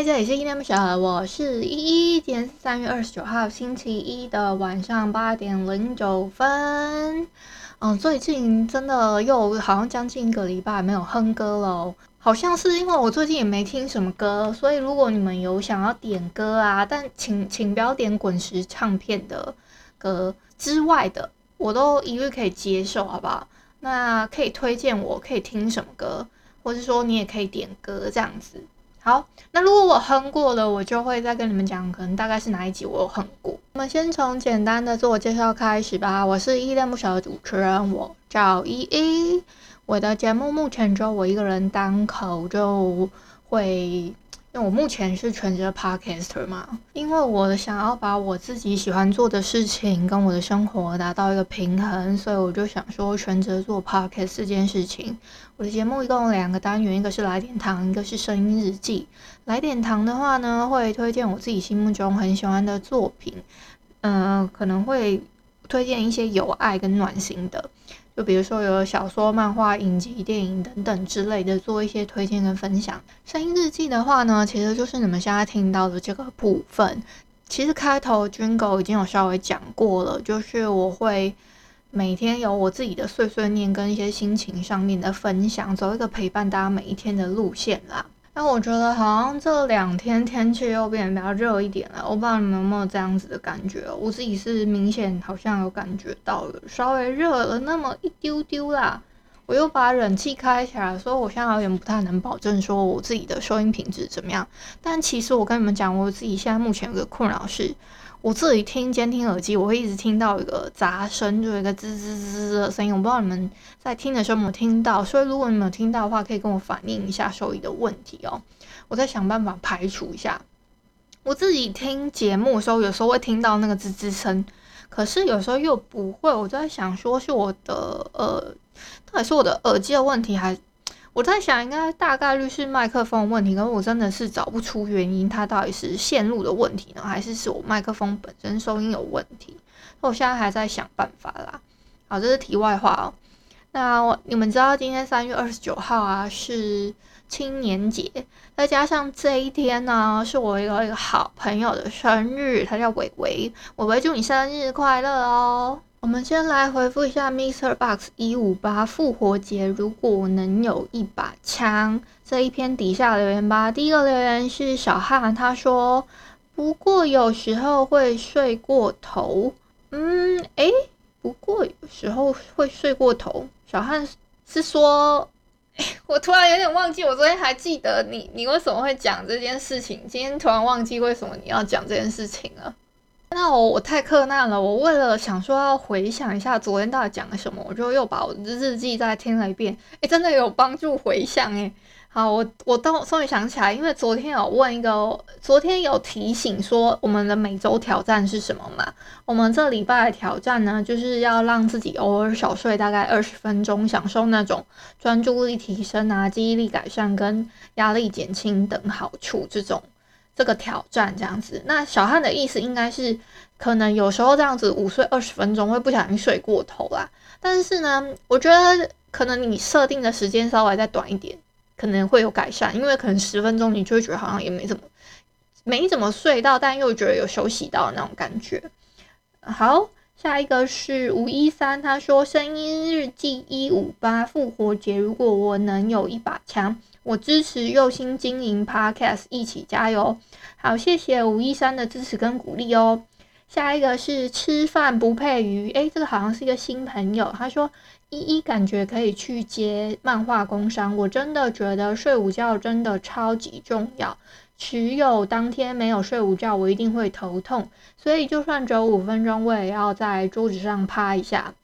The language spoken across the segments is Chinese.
嗨嗨，这里是依依恋不舍，我是依依。今天是三月二十九号星期一的晚上八点零九分。嗯，最近真的又好像将近一个礼拜没有哼歌了，好像是因为我最近也没听什么歌，所以如果你们有想要点歌啊，但请请不要点滚石唱片的歌之外的，我都一律可以接受，好不好？那可以推荐我可以听什么歌，或是说你也可以点歌这样子。好，那如果我哼过了，我就会再跟你们讲，可能大概是哪一集我有哼过。我们先从简单的自我介绍开始吧。我是依恋不舍的主持人，我叫依依。我的节目目前只有我一个人单口就会。那我目前是全职 podcaster 嘛，因为我想要把我自己喜欢做的事情跟我的生活达到一个平衡，所以我就想说全职做 podcast 这件事情。我的节目一共有两个单元，一个是来点糖，一个是声音日记。来点糖的话呢，会推荐我自己心目中很喜欢的作品，嗯、可能会推荐一些有爱跟暖心的。就比如说有小说、漫画、影集、电影等等之类的，做一些推荐跟分享。声音日记的话呢，其实就是你们现在听到的这个部分。其实开头 Jingle 已经有稍微讲过了，就是我会每天有我自己的碎碎念跟一些心情上面的分享，走一个陪伴大家每一天的路线啦。但我觉得好像这两天天气又变得比较热一点了，我不知道你们有没有这样子的感觉？我自己是明显好像有感觉到了，稍微热了那么一丢丢啦。我又把冷气开起来，所以我现在有点不太能保证说我自己的收音品质怎么样。但其实我跟你们讲，我自己现在目前有个困扰是。我自己听监听耳机，我会一直听到一个杂声，就有一个滋滋滋的声音。我不知道你们在听的时候有没有听到，所以如果你们有听到的话，可以跟我反映一下收音的问题哦。我在想办法排除一下。我自己听节目的时候，有时候会听到那个滋滋声，可是有时候又不会。我在想，说是我的呃，到底是我的耳机的问题，还？我在想，应该大概率是麦克风的问题，可是我真的是找不出原因，它到底是线路的问题呢，还是是我麦克风本身收音有问题？我现在还在想办法啦。好，这是题外话哦。那我你们知道今天三月二十九号啊是青年节，再加上这一天呢是我一个一个好朋友的生日，他叫伟伟，伟伟祝你生日快乐哦。我们先来回复一下 Mister Box 一五八复活节，如果能有一把枪这一篇底下留言吧。第一个留言是小汉，他说：“不过有时候会睡过头。”嗯，诶，不过有时候会睡过头。小汉是说，我突然有点忘记，我昨天还记得你，你为什么会讲这件事情？今天突然忘记为什么你要讲这件事情了。那我我太克难了，我为了想说要回想一下昨天到底讲了什么，我就又把我的日记再听了一遍，诶，真的有帮助回想诶。好，我我到终于想起来，因为昨天有问一个，昨天有提醒说我们的每周挑战是什么嘛？我们这礼拜的挑战呢，就是要让自己偶尔小睡大概二十分钟，享受那种专注力提升啊、记忆力改善跟压力减轻等好处这种。这个挑战这样子，那小汉的意思应该是，可能有时候这样子午睡二十分钟会不小心睡过头啦。但是呢，我觉得可能你设定的时间稍微再短一点，可能会有改善，因为可能十分钟你就会觉得好像也没怎么没怎么睡到，但又觉得有休息到的那种感觉。好，下一个是吴一三，他说声音日记一五八复活节，如果我能有一把枪。我支持用心经营 Podcast，一起加油！好，谢谢五一三的支持跟鼓励哦。下一个是吃饭不配鱼，诶，这个好像是一个新朋友。他说依依感觉可以去接漫画工商，我真的觉得睡午觉真的超级重要。只有当天没有睡午觉，我一定会头痛，所以就算只有五分钟，我也要在桌子上趴一下。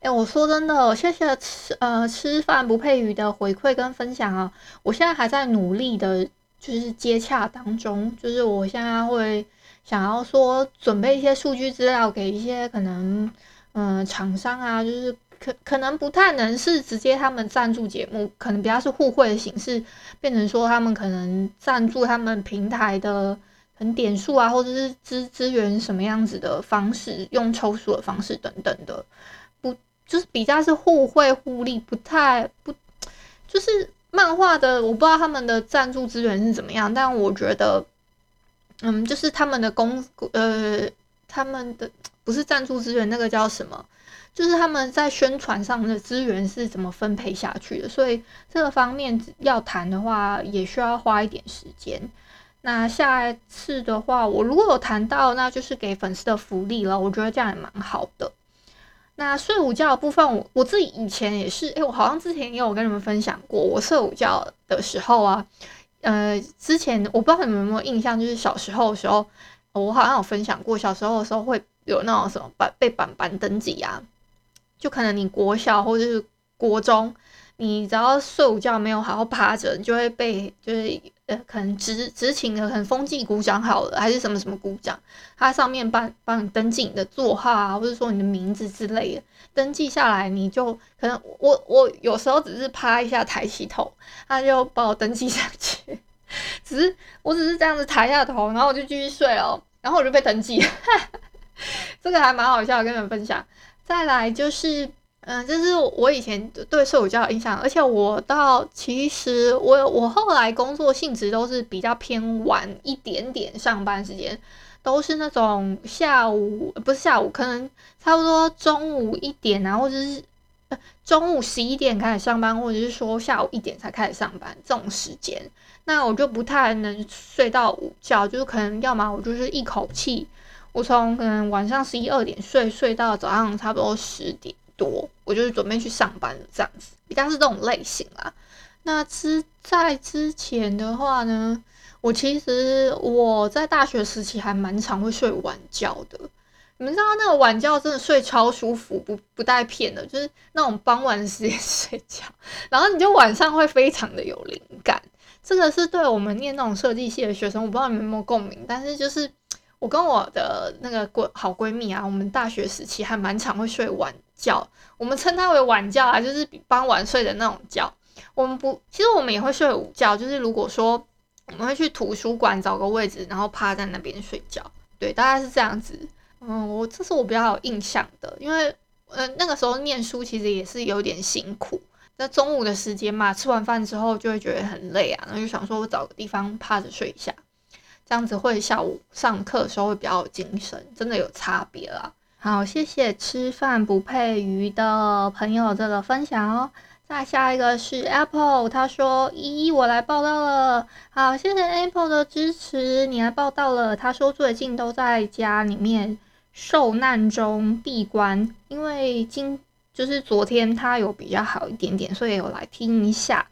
哎，我说真的，谢谢吃呃吃饭不配鱼的回馈跟分享啊！我现在还在努力的，就是接洽当中，就是我现在会想要说准备一些数据资料给一些可能嗯、厂商啊，就是可可能不太能是直接他们赞助节目，可能比较是互惠的形式，变成说他们可能赞助他们平台的。很点数啊，或者是资资源什么样子的方式，用抽数的方式等等的，不就是比较是互惠互利，不太不就是漫画的，我不知道他们的赞助资源是怎么样，但我觉得，嗯，就是他们的公呃，他们的不是赞助资源，那个叫什么？就是他们在宣传上的资源是怎么分配下去的，所以这个方面要谈的话，也需要花一点时间。那下一次的话，我如果有谈到，那就是给粉丝的福利了。我觉得这样也蛮好的。那睡午觉的部分，我我自己以前也是，诶、我好像之前也有跟你们分享过，我睡午觉的时候啊，呃，之前我不知道你们有没有印象，就是小时候的时候，我好像有分享过，小时候的时候会有那种什么板被板板登记啊，就可能你国小或者是国中。你只要睡午觉没有好好趴着，你就会被就是呃，可能执执勤的可能风纪鼓掌好了，还是什么什么鼓掌，他上面帮帮你登记你的座号啊，或者说你的名字之类的，登记下来，你就可能我我有时候只是趴一下抬起头，他就把我登记上去，只是我只是这样子抬下头，然后我就继续睡哦，然后我就被登记，这个还蛮好笑，跟你们分享。再来就是。嗯，这是我以前对睡午觉的印象，而且我到其实我我后来工作性质都是比较偏晚一点点上班时间，都是那种下午不是下午，可能差不多中午一点啊，或者是中午十一点开始上班，或者是说下午一点才开始上班这种时间，那我就不太能睡到午觉，就是可能要么我就是一口气，我从可能晚上十一二点睡睡到早上差不多十点。多，我就是准备去上班了，这样子比较是这种类型啦。那之在之前的话呢，我其实我在大学时期还蛮常会睡晚觉的。你们知道那个晚觉真的睡超舒服，不不带骗的，就是那种傍晚时间 睡觉，然后你就晚上会非常的有灵感。这个是对我们念那种设计系的学生，我不知道你们有没有共鸣，但是就是。我跟我的那个闺好闺蜜啊，我们大学时期还蛮常会睡晚觉，我们称它为晚觉啊，就是比傍晚睡的那种觉。我们不，其实我们也会睡午觉，就是如果说我们会去图书馆找个位置，然后趴在那边睡觉，对，大概是这样子。嗯，我这是我比较有印象的，因为呃那个时候念书其实也是有点辛苦，在中午的时间嘛，吃完饭之后就会觉得很累啊，然后就想说我找个地方趴着睡一下。这样子会下午上课的时候会比较有精神，真的有差别啦。好，谢谢吃饭不配鱼的朋友这个分享哦。再下一个是 Apple，他说：“依依，我来报到了。”好，谢谢 Apple 的支持，你来报到了。他说最近都在家里面受难中闭关，因为今就是昨天他有比较好一点点，所以我来听一下。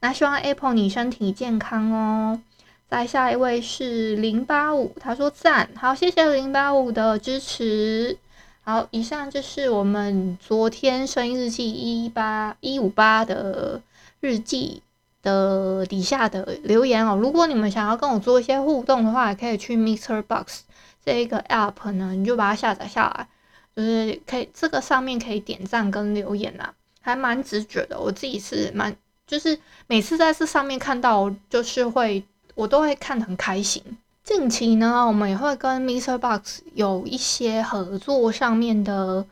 那希望 Apple 你身体健康哦。再下一位是零八五，他说赞，好，谢谢零八五的支持。好，以上就是我们昨天声音日记一八一五八的日记的底下的留言哦。如果你们想要跟我做一些互动的话，也可以去 MixerBox 这一个 App 呢，你就把它下载下来，就是可以这个上面可以点赞跟留言呐，还蛮直觉的。我自己是蛮，就是每次在这上面看到，就是会。我都会看得很开心。近期呢，我们也会跟 MixerBox 有一些合作上面的，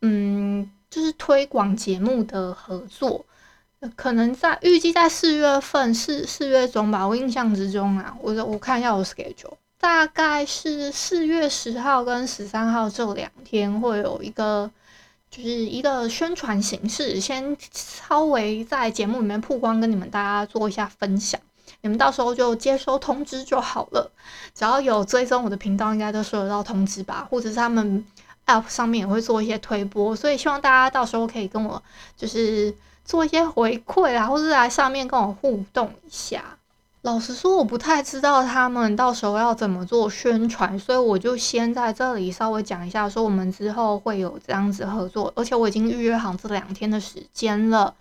嗯，就是推广节目的合作，可能在预计在四月份，四四月中吧。我印象之中啊，我我看一下我 schedule，大概是四月十号跟十三号这两天会有一个，就是一个宣传形式，先稍微在节目里面曝光，跟你们大家做一下分享。你们到时候就接收通知就好了，只要有追踪我的频道，应该都收得到通知吧？或者是他们 App 上面也会做一些推播，所以希望大家到时候可以跟我就是做一些回馈啊，或者是来上面跟我互动一下。老实说，我不太知道他们到时候要怎么做宣传，所以我就先在这里稍微讲一下，说我们之后会有这样子合作，而且我已经预约好这两天的时间了。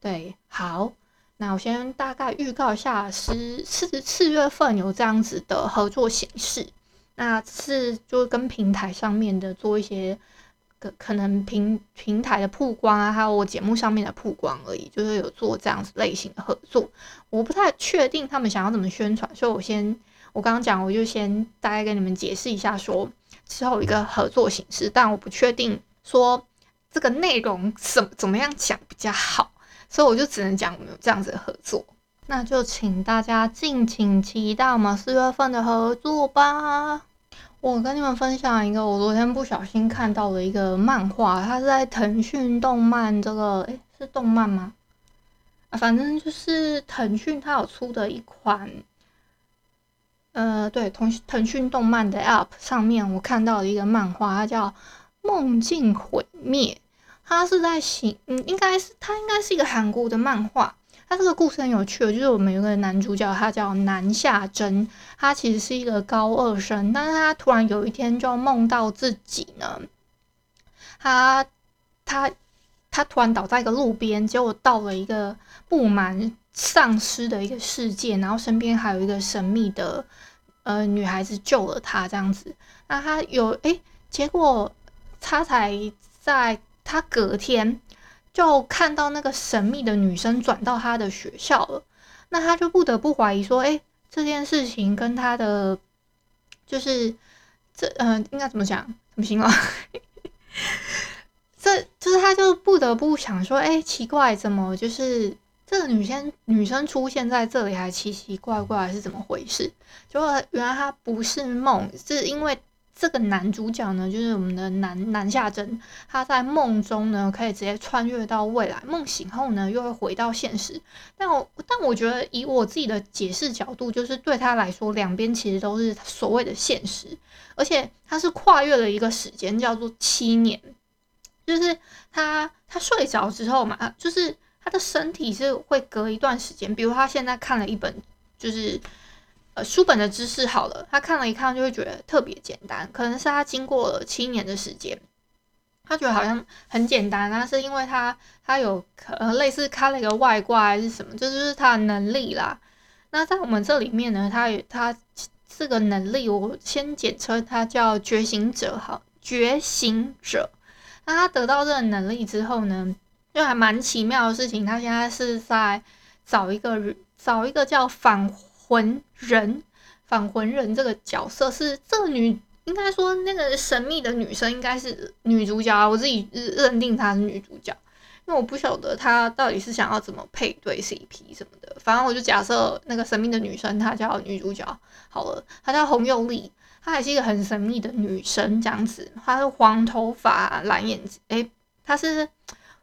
对，好，那我先大概预告一下，十四四月份有这样子的合作形式，那是就跟平台上面的做一些。可能平平台的曝光啊，还有我节目上面的曝光而已，就是有做这样子类型的合作。我不太确定他们想要怎么宣传，所以我先我刚刚讲，我就先大概跟你们解释一下，说之后一个合作形式，但我不确定说这个内容怎怎么样讲比较好，所以我就只能讲我们有这样子的合作。那就请大家敬请期待我们四月份的合作吧。我跟你们分享一个，我昨天不小心看到的一个漫画，它是在腾讯动漫这个，诶，是动漫吗？啊，反正就是腾讯它有出的一款，呃，对，腾腾讯动漫的 App 上面我看到的一个漫画，它叫《梦境毁灭》，他是在写，嗯，应该是他应该是一个韩国的漫画。他这个故事很有趣，就是我们有个男主角，他叫南夏真，他其实是一个高二生，但是他突然有一天就梦到自己呢，他他他突然倒在一个路边，结果到了一个布满丧尸的一个世界，然后身边还有一个神秘的呃女孩子救了他，这样子，那他有诶，结果他才在他隔天。就看到那个神秘的女生转到他的学校了，那他就不得不怀疑说，哎，这件事情跟他的就是这嗯、应该怎么讲？怎么形容？这就是他就不得不想说，哎，奇怪，怎么就是这个女生女生出现在这里还奇奇怪怪，是怎么回事？就原来她不是梦，是因为。这个男主角呢，就是我们的南南夏真，他在梦中呢可以直接穿越到未来，梦醒后呢又会回到现实。但我但我觉得以我自己的解释角度，就是对他来说，两边其实都是所谓的现实，而且他是跨越了一个时间，叫做七年，就是他他睡着之后嘛，就是他的身体是会隔一段时间，比如他现在看了一本就是。呃，书本的知识好了，他看了一看就会觉得特别简单，可能是他经过了七年的时间，他觉得好像很简单，那是因为他他有呃类似开了一个外挂还是什么，这就是他的能力啦。那在我们这里面呢，他他这个能力，我先简称他叫觉醒者，好，觉醒者。那他得到这个能力之后呢，就还蛮奇妙的事情，他现在是在找一个，找一个叫返。魂人，返魂人这个角色是这个女，应该说那个神秘的女生应该是女主角啊，我自己认定她是女主角，因为我不晓得她到底是想要怎么配对 CP 什么的，反正我就假设那个神秘的女生她叫女主角好了，她叫洪佑丽，她还是一个很神秘的女生这样子，她是黄头发蓝眼睛，诶，她是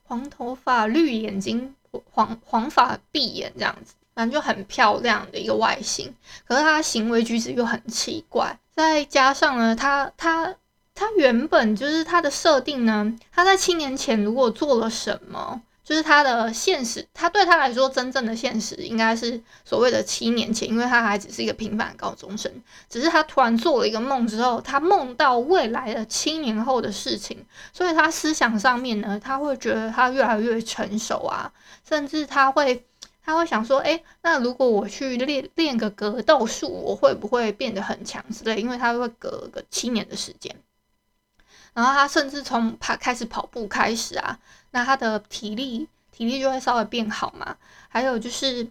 黄头发绿眼睛黄黄发碧眼这样子。反正就很漂亮的一个外形，可是他行为举止又很奇怪，再加上呢，他他他原本就是他的设定呢，他在七年前如果做了什么，就是他的现实，他对他来说真正的现实应该是所谓的七年前，因为他还只是一个平凡高中生，只是他突然做了一个梦之后，他梦到未来的七年后的事情，所以他思想上面呢，他会觉得他越来越成熟啊，甚至他会。他会想说：“哎，那如果我去练练个格斗术，我会不会变得很强之类？因为他会隔个七年的时间，然后他甚至从他开始跑步开始啊，那他的体力体力就会稍微变好嘛。还有就是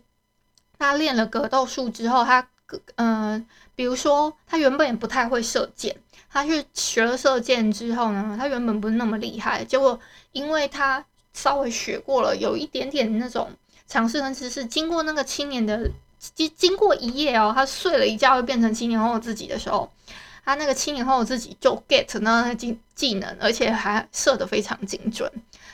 他练了格斗术之后，他嗯、呃，比如说他原本也不太会射箭，他去学了射箭之后呢，他原本不是那么厉害，结果因为他稍微学过了，有一点点那种。”尝试跟知识，经过那个青年的经经过一夜哦，他睡了一觉，会变成青年后自己的时候，他那个青年后自己就 get 到那个技技能，而且还射得非常精准。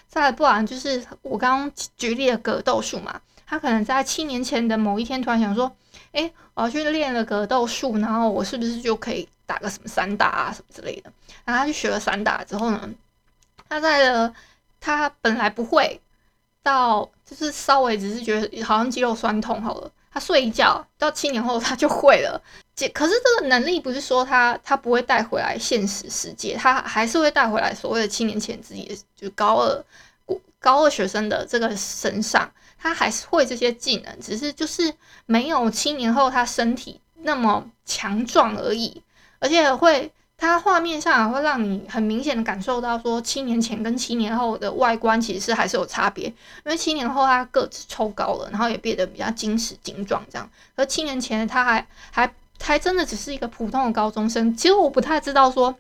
再不然就是我刚刚举例的格斗术嘛，他可能在七年前的某一天突然想说，诶，我要去练了格斗术，然后我是不是就可以打个什么散打啊什么之类的？然后他去学了散打之后呢，他在了他本来不会。到就是稍微只是觉得好像肌肉酸痛好了，他睡一觉，到七年后他就会了。这可是这个能力不是说他他不会带回来现实世界，他还是会带回来所谓的七年前自己就高二高二学生的这个身上，他还是会这些技能，只是就是没有七年后他身体那么强壮而已，而且会。它画面上会让你很明显的感受到，说七年前跟七年后的外观其实还是有差别，因为七年后他个子抽高了，然后也变得比较精实精壮这样，而七年前他还还还真的只是一个普通的高中生。其实我不太知道说，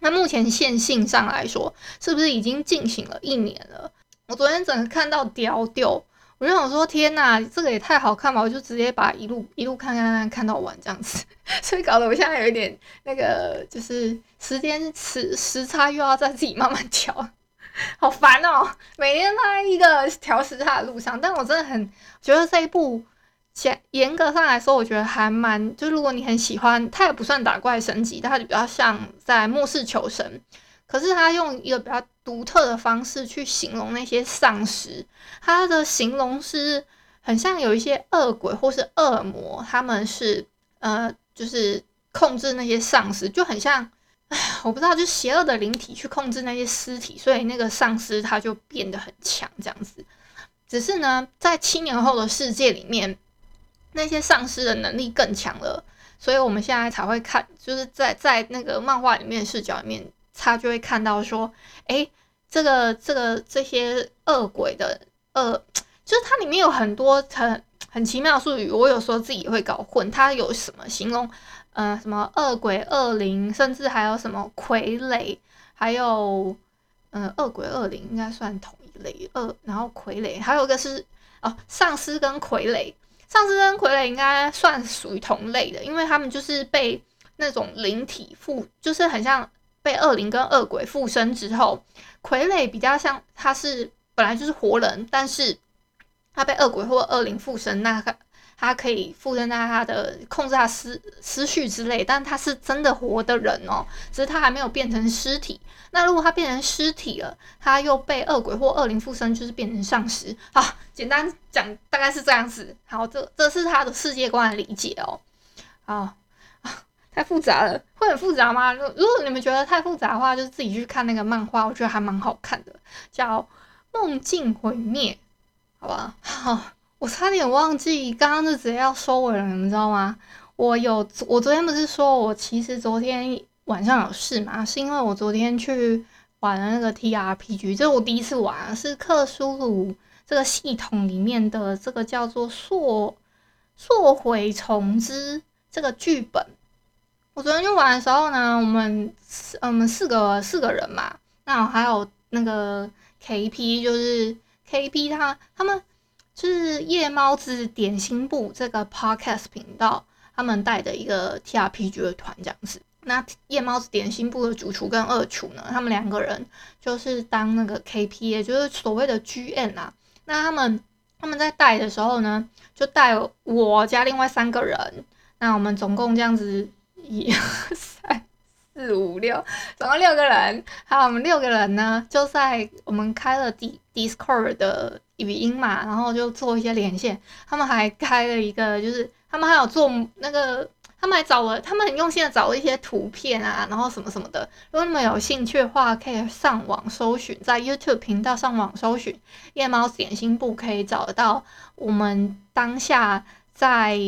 那目前线性上来说是不是已经进行了一年了？我昨天整个看到屌屌。我就想说，天呐，这个也太好看吧！我就直接把一路一路看看看看到完这样子，所以搞得我现在有一点那个，就是时间时时差又要再自己慢慢调，好烦哦！每天在一个调时差的路上，但我真的很觉得这一部，严严格上来说，我觉得还蛮，就如果你很喜欢，它也不算打怪升级，它就比较像在末世求生。可是他用一个比较独特的方式去形容那些丧尸，他的形容是很像有一些恶鬼或是恶魔，他们是呃，就是控制那些丧尸，就很像，哎，我不知道，就邪恶的灵体去控制那些尸体，所以那个丧尸他就变得很强这样子。只是呢，在七年后的世界里面，那些丧尸的能力更强了，所以我们现在才会看，就是在在那个漫画里面视角里面。他就会看到说，诶，这个这个这些恶鬼的恶，就是它里面有很多很很奇妙的术语，我有时候自己也会搞混。它有什么形容，呃，什么恶鬼、恶灵，甚至还有什么傀儡，还有，嗯、呃，恶鬼、恶灵应该算同一类。恶，然后傀儡，还有一个是哦，丧尸跟傀儡，丧尸跟傀儡应该算属于同类的，因为他们就是被那种灵体附，就是很像。被恶灵跟恶鬼附身之后，傀儡比较像他是本来就是活人，但是他被恶鬼或恶灵附身，那他他可以附身在他的控制他思思绪之类，但他是真的活的人哦，只是他还没有变成尸体。那如果他变成尸体了，他又被恶鬼或恶灵附身，就是变成丧尸。好，简单讲大概是这样子。好，这这是他的世界观的理解哦。好。太复杂了，会很复杂吗？如如果你们觉得太复杂的话，就自己去看那个漫画，我觉得还蛮好看的，叫《梦境毁灭》，好吧？好，我差点忘记刚刚就直接要收尾了，你们知道吗？我有，我昨天不是说我其实昨天晚上有事嘛？是因为我昨天去玩了那个 TRPG，这是我第一次玩，是克苏鲁这个系统里面的这个叫做溯溯回虫之这个剧本。我昨天去玩的时候呢，我们四嗯四个四个人嘛，那还有那个 KP，就是 KP 他他们是夜猫子点心部这个 Podcast 频道，他们带的一个 TRPG 的团这样子。那夜猫子点心部的主厨跟二厨呢，他们两个人就是当那个 KP，也就是所谓的 GM 啊。那他们他们在带的时候呢，就带我加另外三个人，那我们总共这样子。一二三四五六，总共六个人。好，我们六个人呢，就在我们开了 D Discord 的语音嘛，然后就做一些连线。他们还开了一个，就是他们还有做那个，他们还找了，他们很用心的找了一些图片啊，然后什么什么的。如果你们有兴趣的话，可以上网搜寻，在 YouTube 频道上网搜寻“夜猫点心部”，可以找得到我们当下在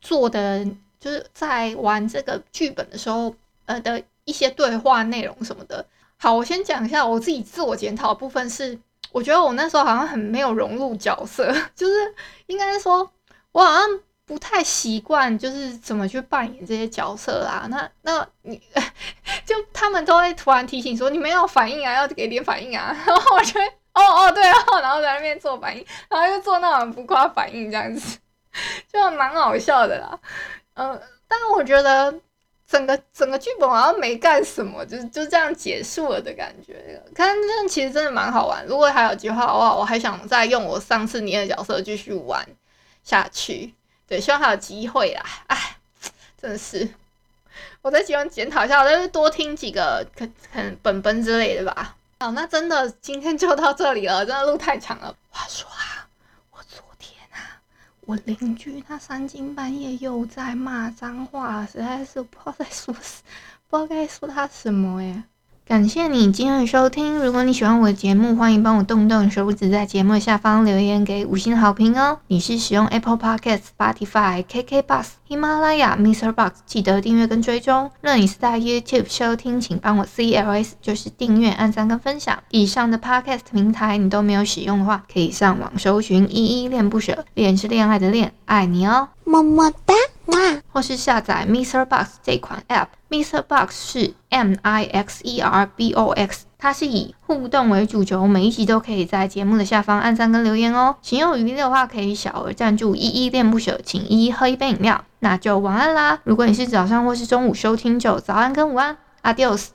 做的。就是在玩这个剧本的时候，呃的一些对话内容什么的。好，我先讲一下我自己自我检讨部分是，我觉得我那时候好像很没有融入角色，就是应该说，我好像不太习惯，就是怎么去扮演这些角色啦。那那你 就他们都会突然提醒说，你们要反应啊，要给点反应啊。然后我觉得，哦哦对哦，然后在那边做反应，然后又做那种浮夸反应，这样子就蛮好笑的啦。嗯、呃，但我觉得整个整个剧本好像没干什么，就就这样结束了的感觉。看这其实真的蛮好玩，如果还有机会的话，我还想再用我上次捏的角色继续玩下去。对，希望还有机会啦。哎，真的是，我再喜欢检讨一下，我再多听几个可可本本之类的吧。好，那真的今天就到这里了，真的路太长了。话说啊，我邻居他三更半夜又在骂脏话，实在是不知道在说什，不知道该说他什么诶。感谢你今天的收听。如果你喜欢我的节目，欢迎帮我动动手指，在节目下方留言给五星好评哦。你是使用 Apple Podcast、Spotify、KK Bus、喜马拉雅、Mr. Box，记得订阅跟追踪。若你是在 YouTube 收听，请帮我 CLS，就是订阅、按赞跟分享。以上的 Podcast 平台你都没有使用的话，可以上网搜寻依依恋不舍，恋是恋爱的恋，爱你哦，么么哒。或是下载 Mr. Box 这款 App，Mr. Box 是 M I X E R B O X，它是以互动为主轴，每一集都可以在节目的下方按赞跟留言哦。情有余力的话，可以小额赞助依依恋不舍，请依依喝一杯饮料。那就晚安啦！如果你是早上或是中午收听，就早安跟午安，Adios。